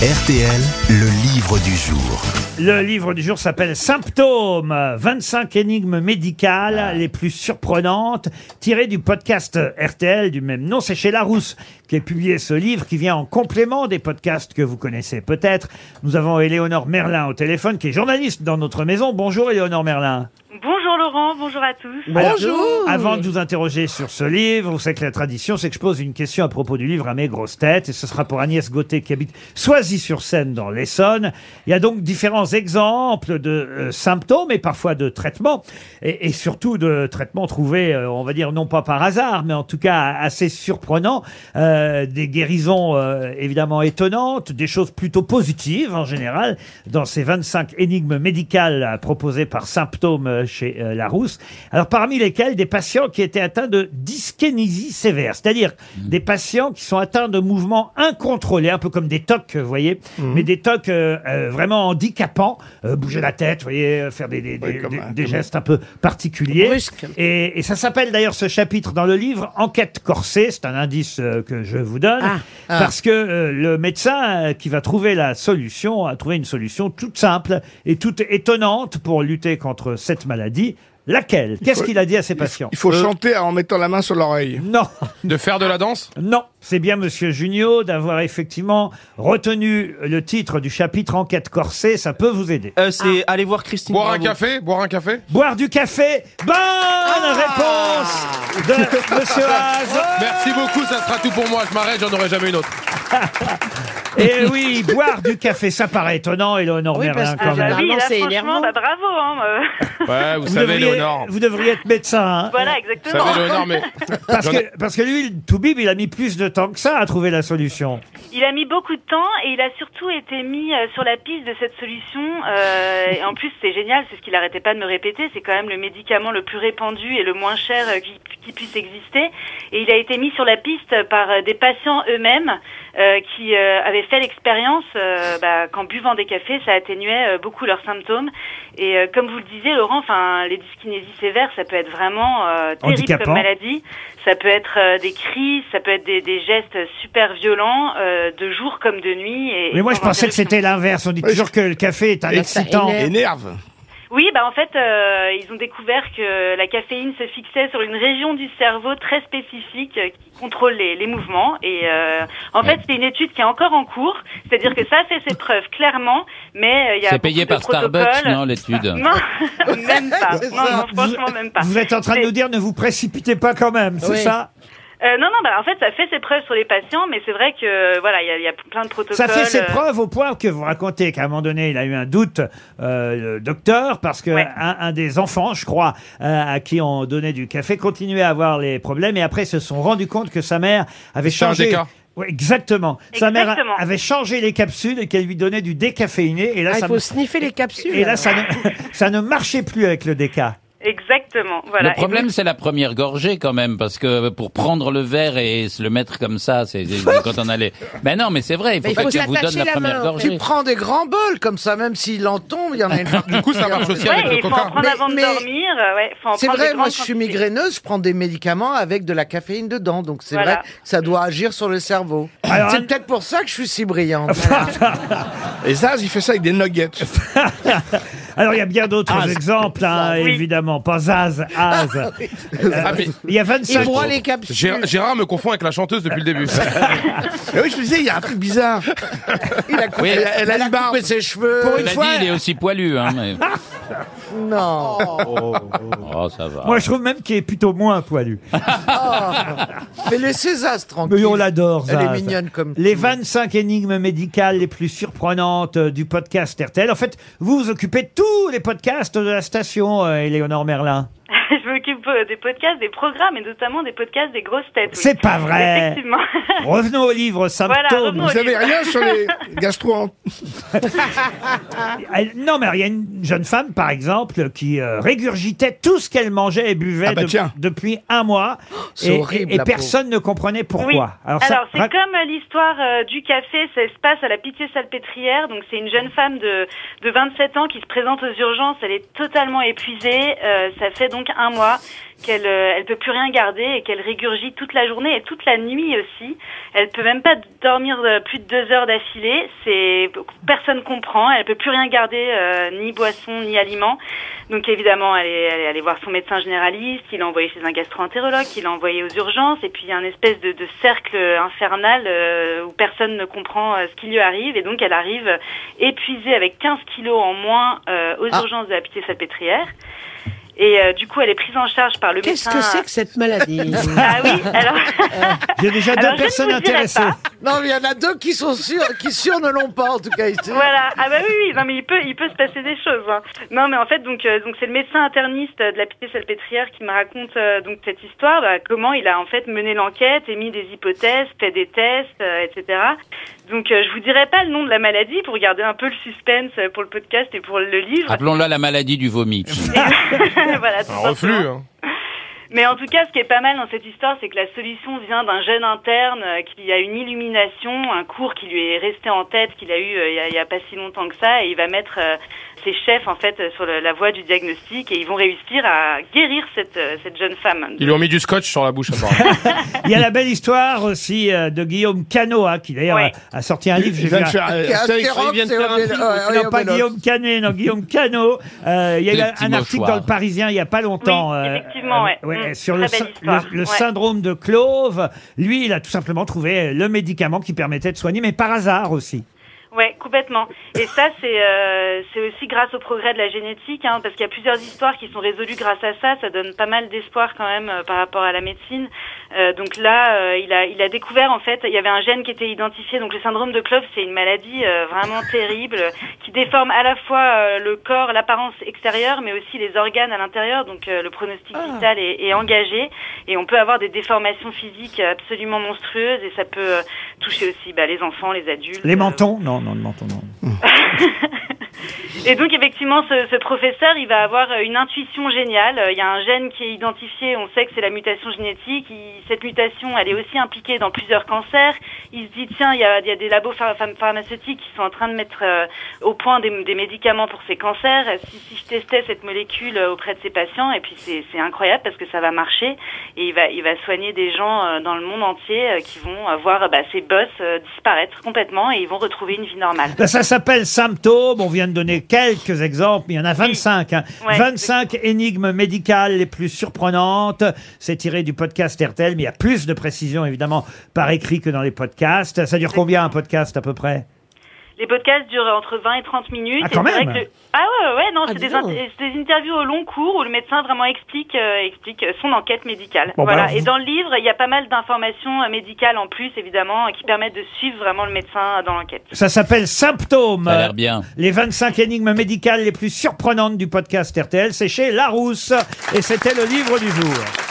RTL, le livre du jour. Le livre du jour s'appelle Symptômes, 25 énigmes médicales les plus surprenantes, tirées du podcast RTL du même nom. C'est chez Larousse qui a publié ce livre qui vient en complément des podcasts que vous connaissez peut-être. Nous avons Éléonore Merlin au téléphone qui est journaliste dans notre maison. Bonjour Éléonore Merlin. Bonjour Laurent, bonjour à tous. Bonjour. avant de vous interroger sur ce livre, vous savez que la tradition, c'est que je pose une question à propos du livre à mes grosses têtes, et ce sera pour Agnès Gauthier qui habite Soisy-sur-Seine dans l'Essonne. Il y a donc différents exemples de euh, symptômes et parfois de traitements, et, et surtout de traitements trouvés, euh, on va dire non pas par hasard, mais en tout cas assez surprenants, euh, des guérisons évidemment étonnantes, des choses plutôt positives en général dans ces 25 énigmes médicales proposées par symptômes chez Larousse. Alors parmi lesquels des patients qui étaient atteints de dyskinésie sévère, c'est-à-dire des patients qui sont atteints de mouvements incontrôlés, un peu comme des tocs, vous voyez, mais des tocs euh, euh, vraiment handicapants, euh, bouger la tête, vous voyez, euh, faire des, des- des- comme des- un- des comme- gestes un peu particuliers. Et, et ça s'appelle d'ailleurs ce chapitre dans le livre Enquête corsée, c'est un indice euh, que je vous donne, Ah. Ah. parce que euh, le médecin euh, qui va trouver la solution a trouvé une solution toute simple et toute étonnante pour lutter contre cette maladie. Laquelle? Qu'est-ce qu'il a dit à ses patients? Il faut chanter en mettant la main sur l'oreille. Non, De faire de la danse? Non, c'est bien Monsieur Junio d'avoir effectivement retenu le titre du chapitre Enquête corsée, ça peut vous aider. Euh, c'est aller voir Christine. Boire un Bravo. café? Boire un café? Boire du café, bonne réponse de Monsieur Haas. Merci beaucoup, ça sera tout pour moi. Je m'arrête, j'en aurai jamais une autre. Et oui, boire du café, ça paraît étonnant, Eleonore Oui, Merlin, que quand même. Généralement, oui, là, c'est franchement, énervant. bah, bravo. Hein, euh. Ouais, vous, Vous savez, devriez, Léonore. vous devriez être médecin, hein, voilà, Vous exactement. savez, Léonore, mais. parce, J'en ai- que, parce que lui, le Toubib, il a mis plus de temps que ça à trouver la solution. Il a mis beaucoup de temps et il a surtout été mis euh, sur la piste de cette solution. euh, et en plus, c'est génial, c'est ce qu'il arrêtait pas de me répéter. C'est quand même le médicament le plus répandu et le moins cher euh, qui, qui puisse exister. Et il a été mis sur la piste par euh, des patients eux-mêmes euh, qui euh, avaient fait l'expérience euh, bah, qu'en buvant des cafés, ça atténuait euh, beaucoup leurs symptômes. Et euh, comme vous le disiez, Laurent, enfin, les dyskinésies sévères, ça peut être vraiment euh, terrible Handicapant. comme maladie. Ça peut être euh, des cris, ça peut être des, des gestes super violents, euh, de jour comme de nuit. Et, Mais et moi, je pensais que c'était l'inverse. On dit toujours que le café est un excitant. énerve. Oui, bah en fait, euh, ils ont découvert que la caféine se fixait sur une région du cerveau très spécifique euh, qui contrôle les, les mouvements. Et euh, en fait, c'est une étude qui est encore en cours, c'est-à-dire que ça fait ses preuves clairement, mais euh, il y a C'est payé par Starbucks, non, l'étude Non, même pas. Non, non, franchement, même pas. Vous êtes en train de nous dire ne vous précipitez pas quand même, c'est Oui. ça? Euh, non, non, bah en fait, ça fait ses preuves sur les patients, mais c'est vrai que voilà, il y a, il y a plein de protocoles. Ça fait ses euh, preuves au point que vous racontez qu'à un moment donné, il a eu un doute, euh, le docteur, parce que Ouais. un, un des enfants, je crois, euh, à qui on donnait du café, continuait à avoir les problèmes et après se sont rendus compte que sa mère avait C'était un changé. déca. Ouais, exactement. Sa mère a- avait changé les capsules et qu'elle lui donnait du décaféiné et là, Ah, il ça, faut ne- sniffer les capsules. et là alors. ça, ne, ça ne marchait plus avec le déca. Exactement, voilà. Le problème, c'est la première gorgée quand même, parce que pour prendre le verre et se le mettre comme ça, c'est quand on allait. Ben non, mais c'est vrai, il faut pas que vous donne s'attacher la la première gorgée. Tu prends des grands bols comme ça, même s'il en tombe, il y en a une. Du coup, ça marche aussi Ouais, avec le il faut en coca. prendre Mais- avant de mais- dormir. ouais, faut en C'est vrai, moi je suis migraineuse, je prends des médicaments avec de la caféine dedans, donc c'est Voilà. vrai ça doit agir sur le cerveau. C'est un- peut-être pour ça que je suis si brillante. Et Zaz, il fait ça avec des nuggets. Alors il y a bien d'autres exemples, hein, Oui. évidemment, pas Zaz, Az. Euh, Ah, mais il y a Il 25 broie les capsules. Gérard, Gérard me confond avec la chanteuse depuis le début. Et oui, je me disais, il y a un truc bizarre. Il a coupé, Oui. elle, elle a une barbe. ses cheveux. Pour une Il a fois- dit, il est aussi poilu, hein, mais... Non. Oh, ça va. Moi, je trouve même qu'il est plutôt moins poilu. Mais laissez Zaz tranquille. Mais on l'adore, Elle est mignonne comme Les tout. 25 énigmes médicales les plus surprenantes euh, du podcast RTL. En fait, vous vous occupez de tous les podcasts de la station, euh, Éléonore Merlin. Des podcasts, des programmes et notamment des podcasts des grosses têtes. oui. C'est pas vrai. Effectivement. Revenons au livre Symptômes. revenons au Vous savez livre. rien sur les gastro Elle- Non, mais il y a une jeune femme, par exemple, qui euh, régurgitait tout ce qu'elle mangeait et buvait Ah bah de- tiens. depuis un mois. c'est et, horrible, et- et la personne ne comprenait pourquoi. Oui. Alors, ça- c'est comme euh, l'histoire euh, du café, ça se passe à la Pitié-Salpêtrière. Donc c'est une jeune femme de, de 27 ans qui se présente aux urgences. Elle est totalement épuisée. Euh, ça fait donc un mois. Qu'elle euh, elle peut plus rien garder et qu'elle régurgite toute la journée et toute la nuit aussi. Elle peut même pas dormir euh, plus de deux heures d'affilée. C'est personne comprend. Elle peut plus rien garder, euh, ni boisson ni aliments. Donc évidemment, elle est, elle est allée voir son médecin généraliste. Il l'a envoyé chez un gastro-entérologue. Il l'a envoyé aux urgences. Et puis il y a un espèce de, de cercle infernal euh, où personne ne comprend euh, ce qui lui arrive. Et donc elle arrive épuisée avec 15 kilos en moins euh, aux Ah. urgences de la Pitié-Salpêtrière. Et euh, du coup, elle est prise en charge par le Qu'est-ce médecin. que c'est que cette maladie Ah oui, alors. J'ai déjà deux Alors, je ne personnes vous dirai intéressées. pas. Non, mais il y en a deux qui sont sûrs, qui sûrs ne l'ont pas, en tout cas. ici. Voilà. Ah bah oui, oui. Non mais il peut, il peut se passer des choses. hein. Non mais en fait donc, euh, donc c'est le médecin interniste de la Pitié-Salpêtrière qui me raconte euh, donc cette histoire, bah, comment il a en fait mené l'enquête, émis des hypothèses, fait des tests, euh, etc. Donc euh, je vous dirai pas le nom de la maladie pour garder un peu le suspense euh, pour le podcast et pour le livre. Appelons-la la maladie du vomi. voilà. Un reflux, hein. Mais en tout cas, ce qui est pas mal dans cette histoire, c'est que la solution vient d'un jeune interne euh, qui a une illumination, un cours qui lui est resté en tête, qu'il a eu euh, il y a, il y a pas si longtemps que ça, et il va mettre euh, ses chefs en fait euh, sur le- la voie du diagnostic, et ils vont réussir à guérir cette euh, cette jeune femme. Ils lui ont mis du scotch sur la bouche. Il y a la belle histoire aussi euh, de Guillaume Cano, hein, qui d'ailleurs Ouais. a, a sorti un livre. Il j'ai un- euh, non, pas. Guillaume Canet, non, Guillaume Cano. Euh, il y a eu un, article dans le Parisien il y a pas longtemps. Oui, effectivement, ouais. Mm, sur le, belle sy- histoire, le- le ouais. syndrome de Clove. Lui, il a tout simplement trouvé le médicament qui permettait de soigner, mais par hasard aussi. Ouais, complètement. Et ça, c'est euh, aussi grâce au progrès de la génétique, hein, parce qu'il y a plusieurs histoires qui sont résolues grâce à ça. Ça donne pas mal d'espoir quand même euh, par rapport à la médecine. Euh, donc là, euh, il a il a découvert en fait, il y avait un gène qui était identifié. Donc le syndrome de Clove, c'est une maladie euh, vraiment terrible qui déforme à la fois euh, le corps, l'apparence extérieure, mais aussi les organes à l'intérieur. Donc euh, le pronostic vital est, est engagé et on peut avoir des déformations physiques absolument monstrueuses et ça peut toucher aussi bah, les enfants, les adultes. Les mentons Non, non, le menton, non. et donc effectivement, ce, professeur, il va avoir euh, une intuition géniale. Euh, Il y a un gène qui est identifié, on sait que c'est la mutation génétique. Cette mutation, elle est aussi impliquée dans plusieurs cancers. Il se dit, tiens, il y a, des labos phar- phar- pharmaceutiques qui sont en train de mettre euh, au point des, médicaments pour ces cancers. Si, je testais cette molécule auprès de ces patients, et puis c'est incroyable parce que ça va marcher, et il va, soigner des gens dans le monde entier qui vont voir bah, ces boss disparaître complètement et ils vont retrouver une vie normale. Ben, ça s'appelle symptômes. De donner quelques exemples, mais il y en a 25. hein. Ouais, 25 énigmes médicales les plus surprenantes. C'est tiré du podcast RTL, mais il y a plus de précisions évidemment par écrit que dans les podcasts. Ça dure combien un podcast à peu près? Les podcasts durent entre 20 et 30 minutes. Ah, et quand vrai même que le- Ah ouais, ouais, ouais, non, Ah, c'est des, interviews au long cours où le médecin vraiment explique, euh, explique son enquête médicale. Bon, bah voilà. alors, Et dans le livre, il y a pas mal d'informations euh, médicales en plus, évidemment, qui permettent de suivre vraiment le médecin dans l'enquête. Ça s'appelle Symptômes. Ça a l'air bien. Les 25 énigmes médicales les plus surprenantes du podcast RTL, c'est chez Larousse. Et c'était le livre du jour.